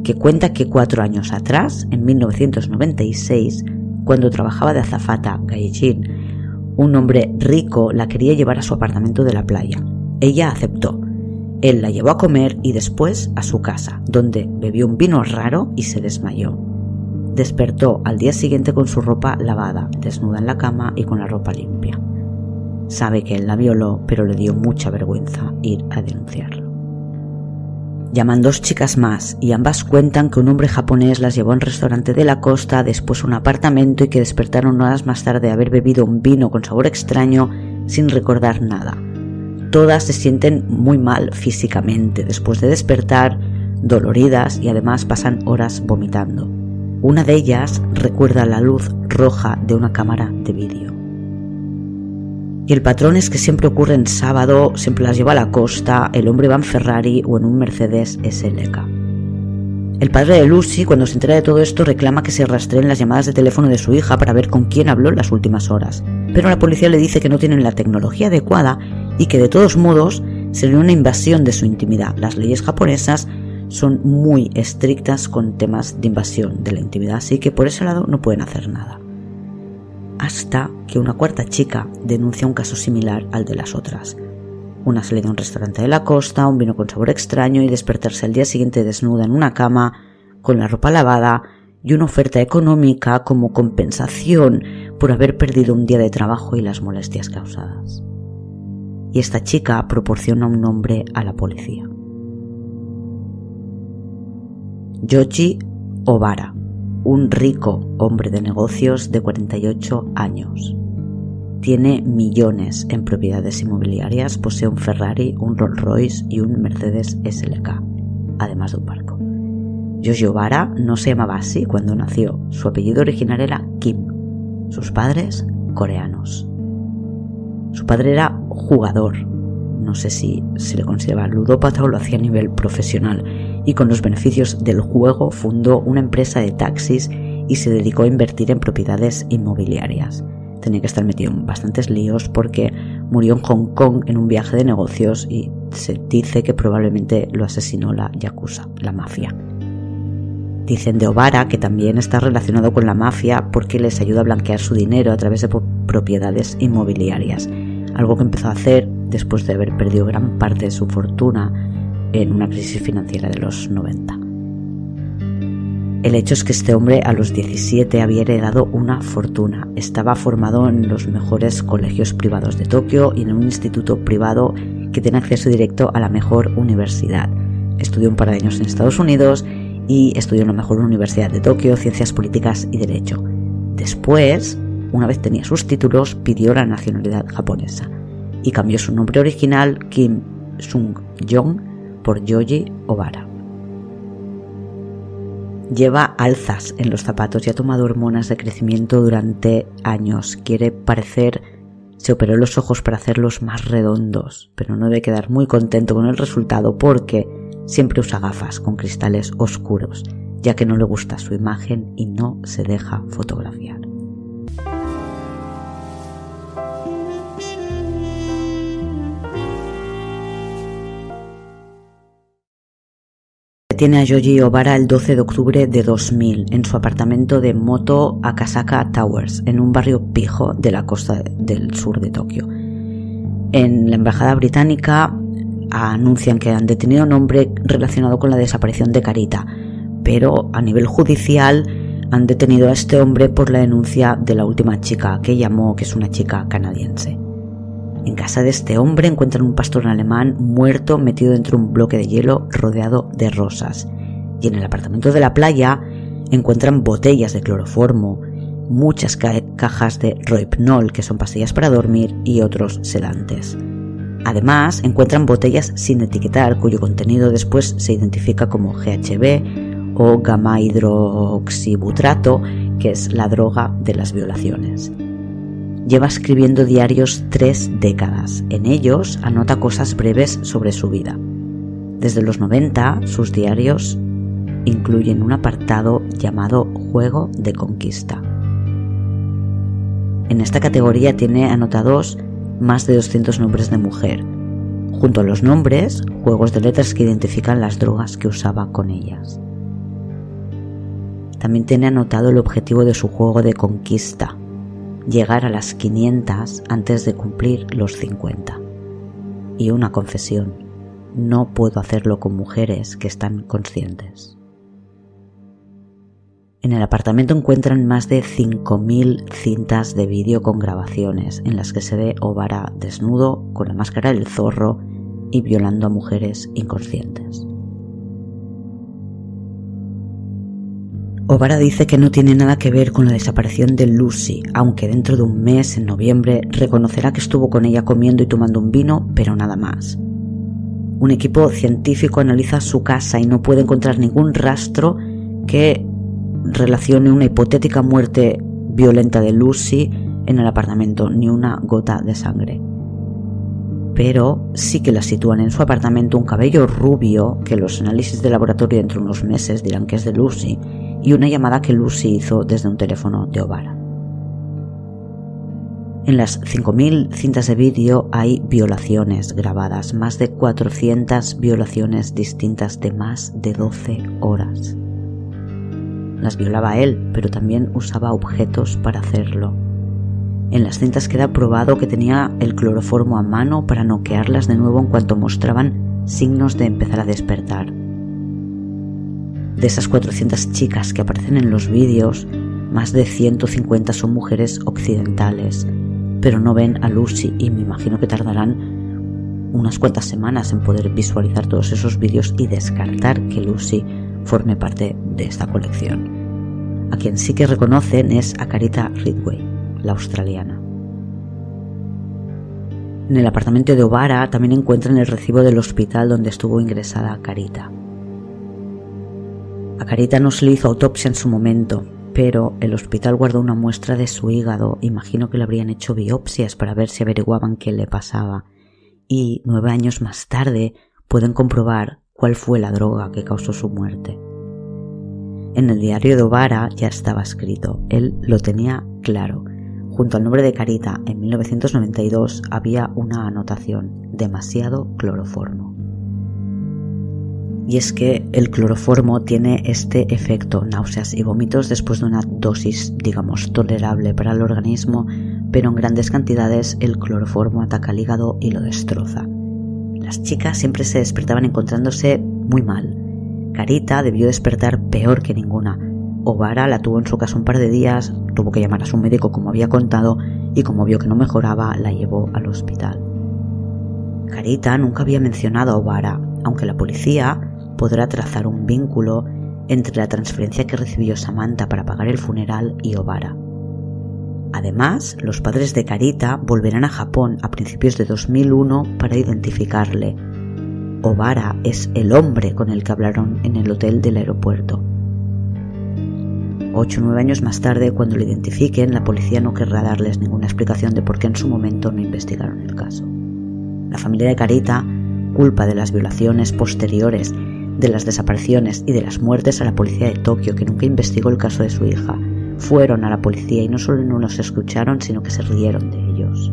Speaker 1: que cuenta que cuatro años atrás, en 1996, cuando trabajaba de azafata Gaijin, un hombre rico la quería llevar a su apartamento de la playa. Ella aceptó. Él la llevó a comer y después a su casa, donde bebió un vino raro y se desmayó. Despertó al día siguiente con su ropa lavada, desnuda en la cama y con la ropa limpia. Sabe que él la violó, pero le dio mucha vergüenza ir a denunciarlo. Llaman dos chicas más y ambas cuentan que un hombre japonés las llevó a un restaurante de la costa, después a un apartamento y que despertaron horas más tarde de haber bebido un vino con sabor extraño sin recordar nada. Todas se sienten muy mal físicamente después de despertar, doloridas y además pasan horas vomitando. Una de ellas recuerda la luz roja de una cámara de vídeo. Y el patrón es que siempre ocurre en sábado, siempre las lleva a la costa, el hombre va en Ferrari o en un Mercedes SLK. El padre de Lucy, cuando se entera de todo esto, reclama que se rastreen las llamadas de teléfono de su hija para ver con quién habló en las últimas horas. Pero la policía le dice que no tienen la tecnología adecuada y que de todos modos sería una invasión de su intimidad. Las leyes japonesas son muy estrictas con temas de invasión de la intimidad, así que por ese lado no pueden hacer nada hasta que una cuarta chica denuncia un caso similar al de las otras. Una salida a un restaurante de la costa, un vino con sabor extraño y despertarse al día siguiente desnuda en una cama, con la ropa lavada y una oferta económica como compensación por haber perdido un día de trabajo y las molestias causadas. Y esta chica proporciona un nombre a la policía. Yoji Obara un rico hombre de negocios de 48 años. Tiene millones en propiedades inmobiliarias, posee un Ferrari, un Rolls Royce y un Mercedes SLK, además de un barco. Yoshio Vara no se llamaba así cuando nació, su apellido original era Kim, sus padres coreanos. Su padre era jugador, no sé si se le consideraba ludópata o lo hacía a nivel profesional, y con los beneficios del juego fundó una empresa de taxis y se dedicó a invertir en propiedades inmobiliarias. Tenía que estar metido en bastantes líos porque murió en Hong Kong en un viaje de negocios y se dice que probablemente lo asesinó la Yakuza, la mafia. Dicen de Obara que también está relacionado con la mafia porque les ayuda a blanquear su dinero a través de propiedades inmobiliarias, algo que empezó a hacer después de haber perdido gran parte de su fortuna en una crisis financiera de los 90. El hecho es que este hombre a los 17 había heredado una fortuna. Estaba formado en los mejores colegios privados de Tokio y en un instituto privado que tiene acceso directo a la mejor universidad. Estudió un par de años en Estados Unidos y estudió en la mejor universidad de Tokio, Ciencias Políticas y Derecho. Después, una vez tenía sus títulos, pidió la nacionalidad japonesa y cambió su nombre original, Kim Sung-jong, por Yoji Obara. Lleva alzas en los zapatos y ha tomado hormonas de crecimiento durante años. Quiere parecer... Se operó los ojos para hacerlos más redondos, pero no debe quedar muy contento con el resultado porque siempre usa gafas con cristales oscuros, ya que no le gusta su imagen y no se deja fotografiar. Tiene a Yoji Obara el 12 de octubre de 2000 en su apartamento de Moto Akasaka Towers, en un barrio pijo de la costa del sur de Tokio. En la embajada británica anuncian que han detenido a un hombre relacionado con la desaparición de Carita, pero a nivel judicial han detenido a este hombre por la denuncia de la última chica que llamó, que es una chica canadiense. En casa de este hombre encuentran un pastor alemán muerto metido dentro de un bloque de hielo rodeado de rosas. Y en el apartamento de la playa encuentran botellas de cloroformo, muchas cajas de roipnol, que son pastillas para dormir, y otros sedantes. Además, encuentran botellas sin etiquetar cuyo contenido después se identifica como GHB o gamma hidroxibutrato, que es la droga de las violaciones. Lleva escribiendo diarios tres décadas. En ellos anota cosas breves sobre su vida. Desde los 90, sus diarios incluyen un apartado llamado Juego de Conquista. En esta categoría tiene anotados más de 200 nombres de mujer, junto a los nombres, juegos de letras que identifican las drogas que usaba con ellas. También tiene anotado el objetivo de su juego de conquista, llegar a las 500 antes de cumplir los 50. Y una confesión, no puedo hacerlo con mujeres que están conscientes. En el apartamento encuentran más de 5.000 cintas de vídeo con grabaciones en las que se ve Ovara desnudo con la máscara del zorro y violando a mujeres inconscientes. Ovara dice que no tiene nada que ver con la desaparición de Lucy, aunque dentro de un mes, en noviembre, reconocerá que estuvo con ella comiendo y tomando un vino, pero nada más. Un equipo científico analiza su casa y no puede encontrar ningún rastro que relacione una hipotética muerte violenta de Lucy en el apartamento, ni una gota de sangre. Pero sí que la sitúan en su apartamento un cabello rubio que los análisis de laboratorio dentro de unos meses dirán que es de Lucy y una llamada que Lucy hizo desde un teléfono de Ovara. En las 5.000 cintas de vídeo hay violaciones grabadas, más de 400 violaciones distintas de más de 12 horas. Las violaba él, pero también usaba objetos para hacerlo. En las cintas queda probado que tenía el cloroformo a mano para noquearlas de nuevo en cuanto mostraban signos de empezar a despertar. De esas 400 chicas que aparecen en los vídeos, más de 150 son mujeres occidentales, pero no ven a Lucy y me imagino que tardarán unas cuantas semanas en poder visualizar todos esos vídeos y descartar que Lucy forme parte de esta colección. A quien sí que reconocen es a Carita Ridway, la australiana. En el apartamento de Ovara también encuentran el recibo del hospital donde estuvo ingresada Carita. A Carita no se le hizo autopsia en su momento, pero el hospital guardó una muestra de su hígado. Imagino que le habrían hecho biopsias para ver si averiguaban qué le pasaba. Y nueve años más tarde pueden comprobar cuál fue la droga que causó su muerte. En el diario de Ovara ya estaba escrito, él lo tenía claro. Junto al nombre de Carita, en 1992 había una anotación, demasiado cloroformo. Y es que el cloroformo tiene este efecto, náuseas y vómitos después de una dosis, digamos, tolerable para el organismo, pero en grandes cantidades el cloroformo ataca el hígado y lo destroza. Las chicas siempre se despertaban encontrándose muy mal. Carita debió despertar peor que ninguna. Ovara la tuvo en su casa un par de días, tuvo que llamar a su médico como había contado y como vio que no mejoraba la llevó al hospital. Carita nunca había mencionado a Ovara, aunque la policía podrá trazar un vínculo entre la transferencia que recibió Samantha para pagar el funeral y Ovara. Además, los padres de Carita volverán a Japón a principios de 2001 para identificarle. Obara es el hombre con el que hablaron en el hotel del aeropuerto. Ocho o nueve años más tarde, cuando lo identifiquen, la policía no querrá darles ninguna explicación de por qué en su momento no investigaron el caso. La familia de Carita culpa de las violaciones posteriores, de las desapariciones y de las muertes a la policía de Tokio, que nunca investigó el caso de su hija, fueron a la policía y no solo no los escucharon, sino que se rieron de ellos.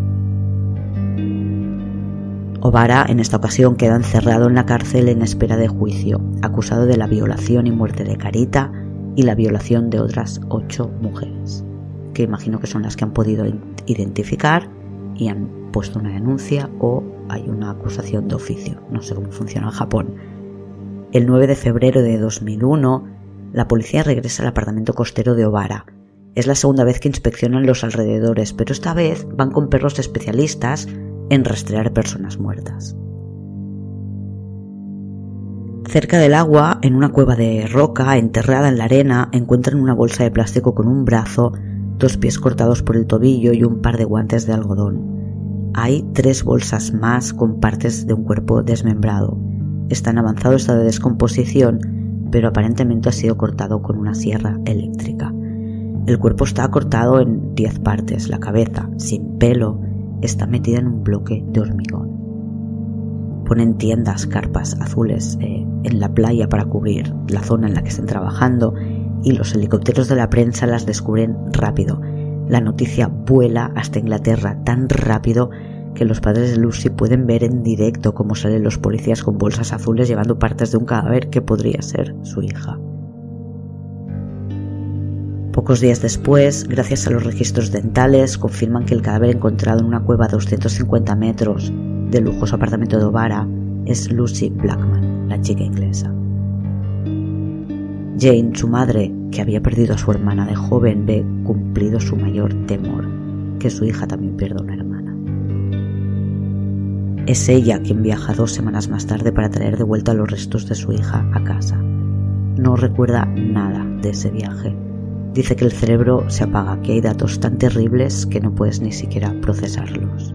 Speaker 1: Obara en esta ocasión queda encerrado en la cárcel en espera de juicio, acusado de la violación y muerte de Carita y la violación de otras ocho mujeres, que imagino que son las que han podido identificar y han puesto una denuncia o hay una acusación de oficio. No sé cómo funciona en Japón. El 9 de febrero de 2001, la policía regresa al apartamento costero de Obara, es la segunda vez que inspeccionan los alrededores, pero esta vez van con perros especialistas en rastrear personas muertas. Cerca del agua, en una cueva de roca enterrada en la arena, encuentran una bolsa de plástico con un brazo, dos pies cortados por el tobillo y un par de guantes de algodón. Hay tres bolsas más con partes de un cuerpo desmembrado. Está en avanzado estado de descomposición, pero aparentemente ha sido cortado con una sierra eléctrica. El cuerpo está cortado en 10 partes, la cabeza, sin pelo, está metida en un bloque de hormigón. Ponen tiendas, carpas azules eh, en la playa para cubrir la zona en la que estén trabajando y los helicópteros de la prensa las descubren rápido. La noticia vuela hasta Inglaterra tan rápido que los padres de Lucy pueden ver en directo cómo salen los policías con bolsas azules llevando partes de un cadáver que podría ser su hija. Pocos días después, gracias a los registros dentales, confirman que el cadáver encontrado en una cueva a 250 metros del lujoso apartamento de Ovara es Lucy Blackman, la chica inglesa. Jane, su madre, que había perdido a su hermana de joven, ve cumplido su mayor temor, que su hija también pierda una hermana. Es ella quien viaja dos semanas más tarde para traer de vuelta los restos de su hija a casa. No recuerda nada de ese viaje dice que el cerebro se apaga, que hay datos tan terribles que no puedes ni siquiera procesarlos.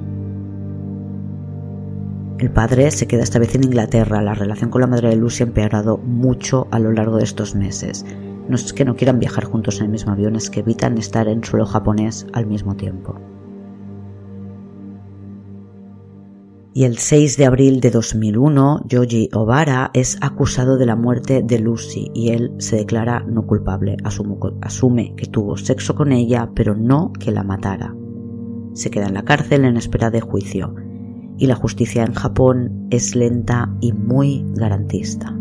Speaker 1: El padre se queda esta vez en Inglaterra. La relación con la madre de Lucy ha empeorado mucho a lo largo de estos meses. No es que no quieran viajar juntos en el mismo avión, es que evitan estar en suelo japonés al mismo tiempo. Y el 6 de abril de 2001 Yoji Obara es acusado de la muerte de Lucy y él se declara no culpable, asume que tuvo sexo con ella pero no que la matara. Se queda en la cárcel en espera de juicio y la justicia en Japón es lenta y muy garantista.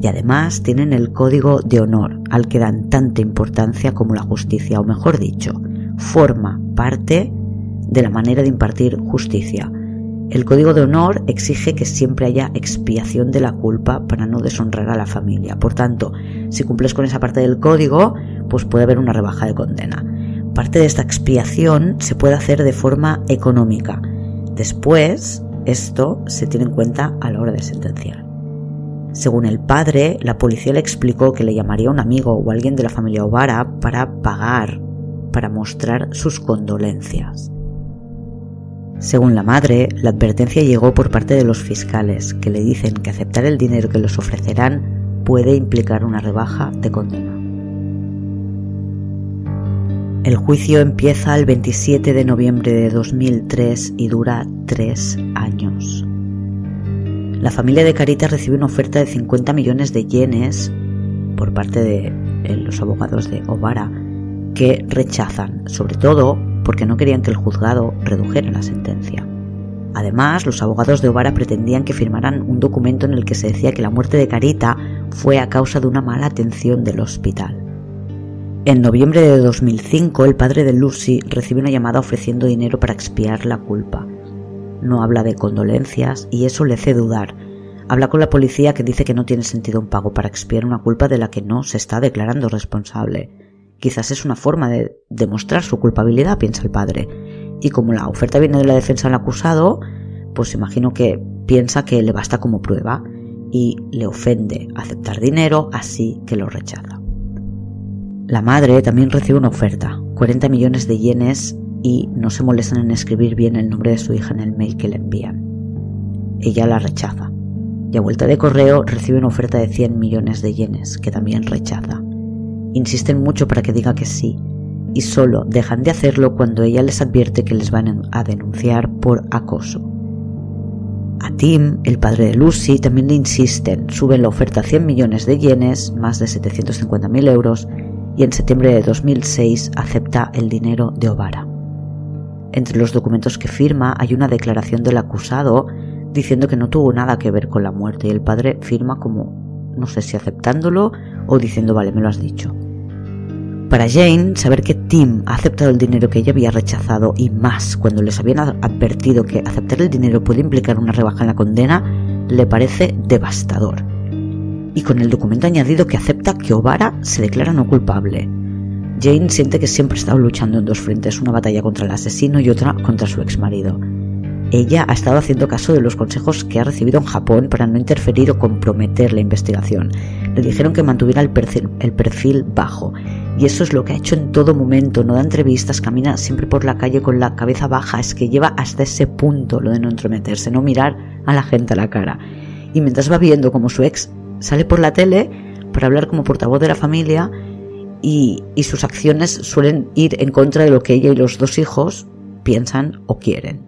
Speaker 1: Y además tienen el código de honor al que dan tanta importancia como la justicia, o mejor dicho, forma parte de la manera de impartir justicia. El código de honor exige que siempre haya expiación de la culpa para no deshonrar a la familia. Por tanto, si cumples con esa parte del código, pues puede haber una rebaja de condena. Parte de esta expiación se puede hacer de forma económica. Después, esto se tiene en cuenta a la hora de sentenciar. Según el padre, la policía le explicó que le llamaría a un amigo o alguien de la familia Ovara para pagar, para mostrar sus condolencias. Según la madre, la advertencia llegó por parte de los fiscales, que le dicen que aceptar el dinero que les ofrecerán puede implicar una rebaja de condena. El juicio empieza el 27 de noviembre de 2003 y dura tres años. La familia de Carita recibe una oferta de 50 millones de yenes por parte de eh, los abogados de Obara que rechazan, sobre todo porque no querían que el juzgado redujera la sentencia. Además, los abogados de Ovara pretendían que firmaran un documento en el que se decía que la muerte de Carita fue a causa de una mala atención del hospital. En noviembre de 2005, el padre de Lucy recibe una llamada ofreciendo dinero para expiar la culpa. No habla de condolencias y eso le hace dudar. Habla con la policía que dice que no tiene sentido un pago para expiar una culpa de la que no se está declarando responsable. Quizás es una forma de demostrar su culpabilidad, piensa el padre. Y como la oferta viene de la defensa del acusado, pues imagino que piensa que le basta como prueba y le ofende aceptar dinero, así que lo rechaza. La madre también recibe una oferta, 40 millones de yenes, y no se molestan en escribir bien el nombre de su hija en el mail que le envían. Ella la rechaza. Y a vuelta de correo recibe una oferta de 100 millones de yenes, que también rechaza. Insisten mucho para que diga que sí, y solo dejan de hacerlo cuando ella les advierte que les van a denunciar por acoso. A Tim, el padre de Lucy, también le insisten, suben la oferta a 100 millones de yenes, más de 750.000 euros, y en septiembre de 2006 acepta el dinero de Ovara. Entre los documentos que firma hay una declaración del acusado diciendo que no tuvo nada que ver con la muerte y el padre firma como, no sé si aceptándolo o diciendo vale, me lo has dicho. Para Jane, saber que Tim ha aceptado el dinero que ella había rechazado y más cuando les habían advertido que aceptar el dinero puede implicar una rebaja en la condena, le parece devastador. Y con el documento añadido que acepta que Obara se declara no culpable. Jane siente que siempre ha estado luchando en dos frentes, una batalla contra el asesino y otra contra su exmarido. Ella ha estado haciendo caso de los consejos que ha recibido en Japón para no interferir o comprometer la investigación. Le dijeron que mantuviera el perfil, el perfil bajo. Y eso es lo que ha hecho en todo momento. No da entrevistas, camina siempre por la calle con la cabeza baja. Es que lleva hasta ese punto lo de no entrometerse, no mirar a la gente a la cara. Y mientras va viendo como su ex sale por la tele para hablar como portavoz de la familia y, sus acciones suelen ir en contra de lo que ella y los dos hijos piensan o quieren,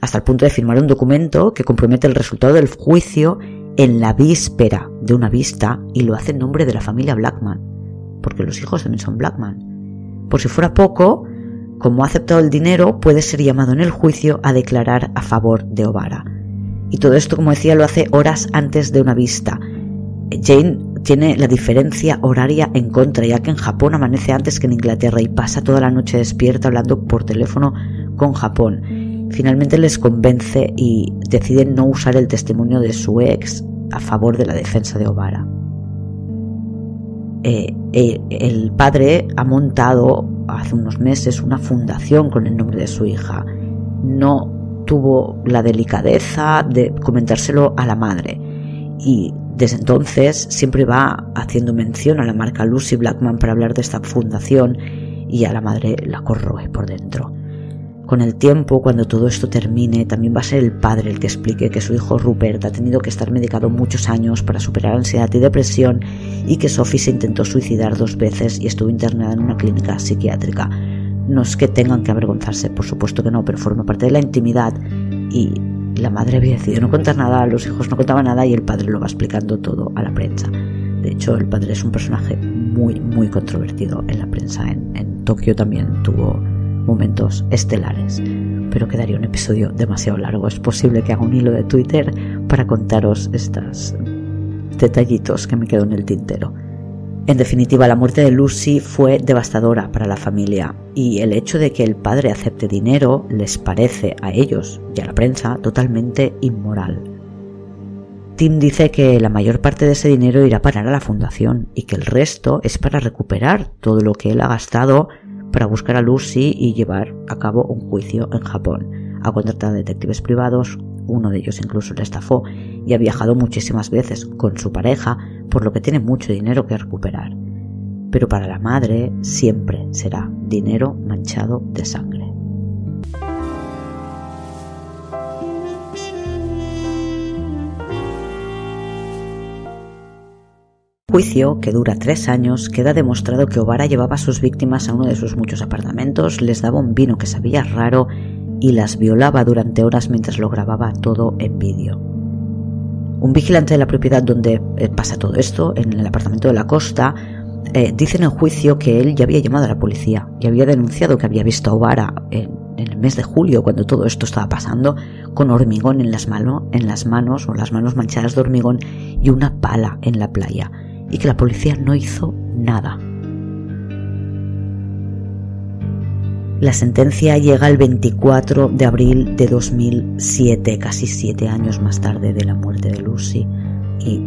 Speaker 1: hasta el punto de firmar un documento que compromete el resultado del juicio en la víspera de una vista y lo hace en nombre de la familia Blackman, porque los hijos también son Blackman. Por si fuera poco, como ha aceptado el dinero, puede ser llamado en el juicio a declarar a favor de Obara. Y todo esto, como decía, lo hace horas antes de una vista. Jane tiene la diferencia horaria en contra, ya que en Japón amanece antes que en Inglaterra y pasa toda la noche despierta hablando por teléfono con Japón. Finalmente les convence y deciden no usar el testimonio de su ex a favor de la defensa de Obara. Eh, eh, el padre ha montado hace unos meses una fundación con el nombre de su hija. No tuvo la delicadeza de comentárselo a la madre y desde entonces siempre va haciendo mención a la marca Lucy Blackman para hablar de esta fundación y a la madre la corroe por dentro. Con el tiempo, cuando todo esto termine, también va a ser el padre el que explique que su hijo Rupert ha tenido que estar medicado muchos años para superar ansiedad y depresión y que Sophie se intentó suicidar dos veces y estuvo internada en una clínica psiquiátrica. No es que tengan que avergonzarse, por supuesto que no, pero forma parte de la intimidad y la madre había decidido no contar nada, los hijos no contaban nada y el padre lo va explicando todo a la prensa. De hecho, el padre es un personaje muy, muy controvertido en la prensa. En, en Tokio también tuvo momentos estelares. Pero quedaría un episodio demasiado largo. Es posible que haga un hilo de Twitter para contaros estos detallitos que me quedo en el tintero. En definitiva, la muerte de Lucy fue devastadora para la familia y el hecho de que el padre acepte dinero les parece a ellos y a la prensa totalmente inmoral. Tim dice que la mayor parte de ese dinero irá a parar a la fundación y que el resto es para recuperar todo lo que él ha gastado para buscar a Lucy y llevar a cabo un juicio en Japón. Ha contratado detectives privados, uno de ellos incluso le estafó y ha viajado muchísimas veces con su pareja, por lo que tiene mucho dinero que recuperar. Pero para la madre siempre será dinero manchado de sangre. Juicio, que dura tres años, queda demostrado que Obara llevaba a sus víctimas a uno de sus muchos apartamentos, les daba un vino que sabía raro y las violaba durante horas mientras lo grababa todo en vídeo. Un vigilante de la propiedad donde eh, pasa todo esto, en el apartamento de la costa, eh, dice en el juicio que él ya había llamado a la policía y había denunciado que había visto a Obara en, el mes de julio, cuando todo esto estaba pasando, con hormigón en las, en las manos o las manos manchadas de hormigón y una pala en la playa y que la policía no hizo nada. La sentencia llega el 24 de abril de 2007, casi siete años más tarde de la muerte de Lucy y,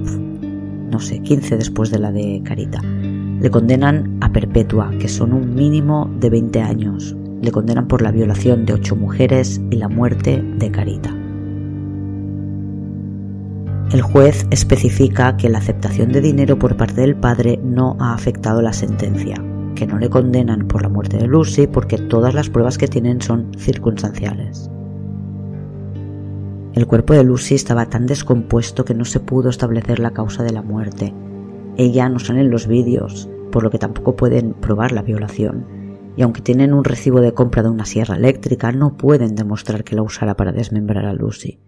Speaker 1: no sé, 15 después de la de Carita. Le condenan a perpetua, que son un mínimo de 20 años. Le condenan por la violación de ocho mujeres y la muerte de Carita. El juez especifica que la aceptación de dinero por parte del padre no ha afectado la sentencia, que no le condenan por la muerte de Lucy porque todas las pruebas que tienen son circunstanciales. El cuerpo de Lucy estaba tan descompuesto que no se pudo establecer la causa de la muerte. Ella no sale en los vídeos, por lo que tampoco pueden probar la violación. Y aunque tienen un recibo de compra de una sierra eléctrica, no pueden demostrar que la usara para desmembrar a Lucy.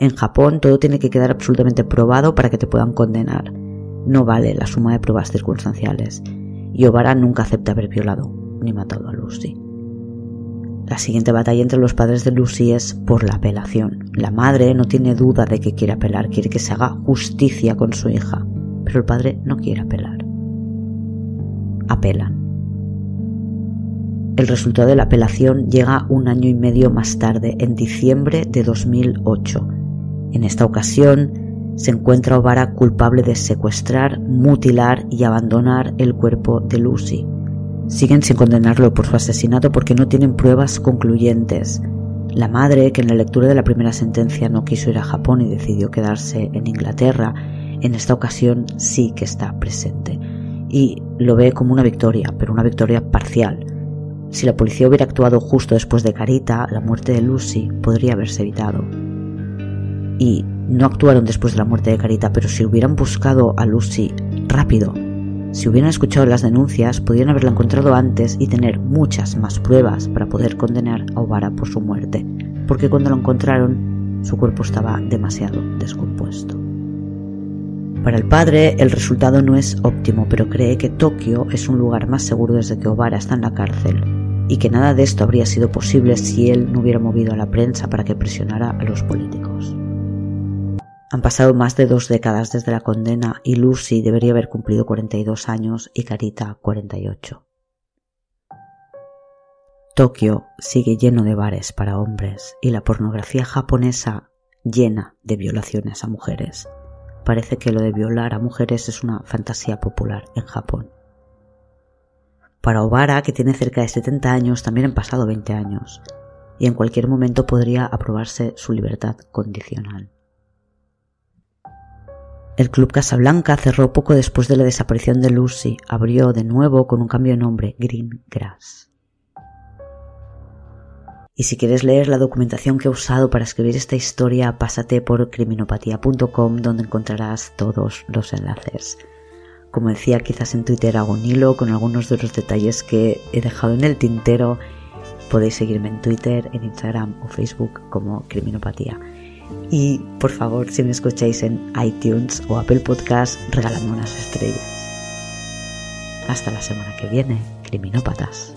Speaker 1: En Japón todo tiene que quedar absolutamente probado para que te puedan condenar. No vale la suma de pruebas circunstanciales. Y Obara nunca acepta haber violado ni matado a Lucy. La siguiente batalla entre los padres de Lucy es por la apelación. La madre no tiene duda de que quiere apelar, quiere que se haga justicia con su hija, pero el padre no quiere apelar. Apelan. El resultado de la apelación llega un año y medio más tarde, en diciembre de 2008, en esta ocasión se encuentra Obara culpable de secuestrar, mutilar y abandonar el cuerpo de Lucy. Siguen sin condenarlo por su asesinato porque no tienen pruebas concluyentes. La madre, que en la lectura de la primera sentencia no quiso ir a Japón y decidió quedarse en Inglaterra, en esta ocasión sí que está presente. Y lo ve como una victoria, pero una victoria parcial. Si la policía hubiera actuado justo después de Carita, la muerte de Lucy podría haberse evitado y no actuaron después de la muerte de Carita, pero si hubieran buscado a Lucy rápido, Si hubieran escuchado las denuncias, podrían haberla encontrado antes y tener muchas más pruebas para poder condenar a Obara por su muerte, porque cuando lo encontraron, su cuerpo estaba demasiado descompuesto. Para el padre, el resultado no es óptimo, pero cree que Tokio es un lugar más seguro desde que Obara está en la cárcel y que nada de esto habría sido posible si él no hubiera movido a la prensa para que presionara a los políticos. Han pasado más de dos décadas desde la condena y Lucy debería haber cumplido 42 años y Carita 48. Tokio sigue lleno de bares para hombres y la pornografía japonesa llena de violaciones a mujeres. Parece que lo de violar a mujeres es una fantasía popular en Japón. Para Obara, que tiene cerca de 70 años, también han pasado 20 años, y en cualquier momento podría aprobarse su libertad condicional. El Club Casablanca cerró poco después de la desaparición de Lucy, abrió de nuevo con un cambio de nombre, Green Grass. Y si quieres leer la documentación que he usado para escribir esta historia, pásate por criminopatía.com donde encontrarás todos los enlaces. Como decía, quizás en Twitter hago un hilo con algunos de los detalles que he dejado en el tintero. Podéis seguirme en Twitter, en Instagram o Facebook como Criminopatía. Y por favor, si me escucháis en iTunes o Apple Podcast, regaladme unas estrellas. Hasta la semana que viene, criminópatas.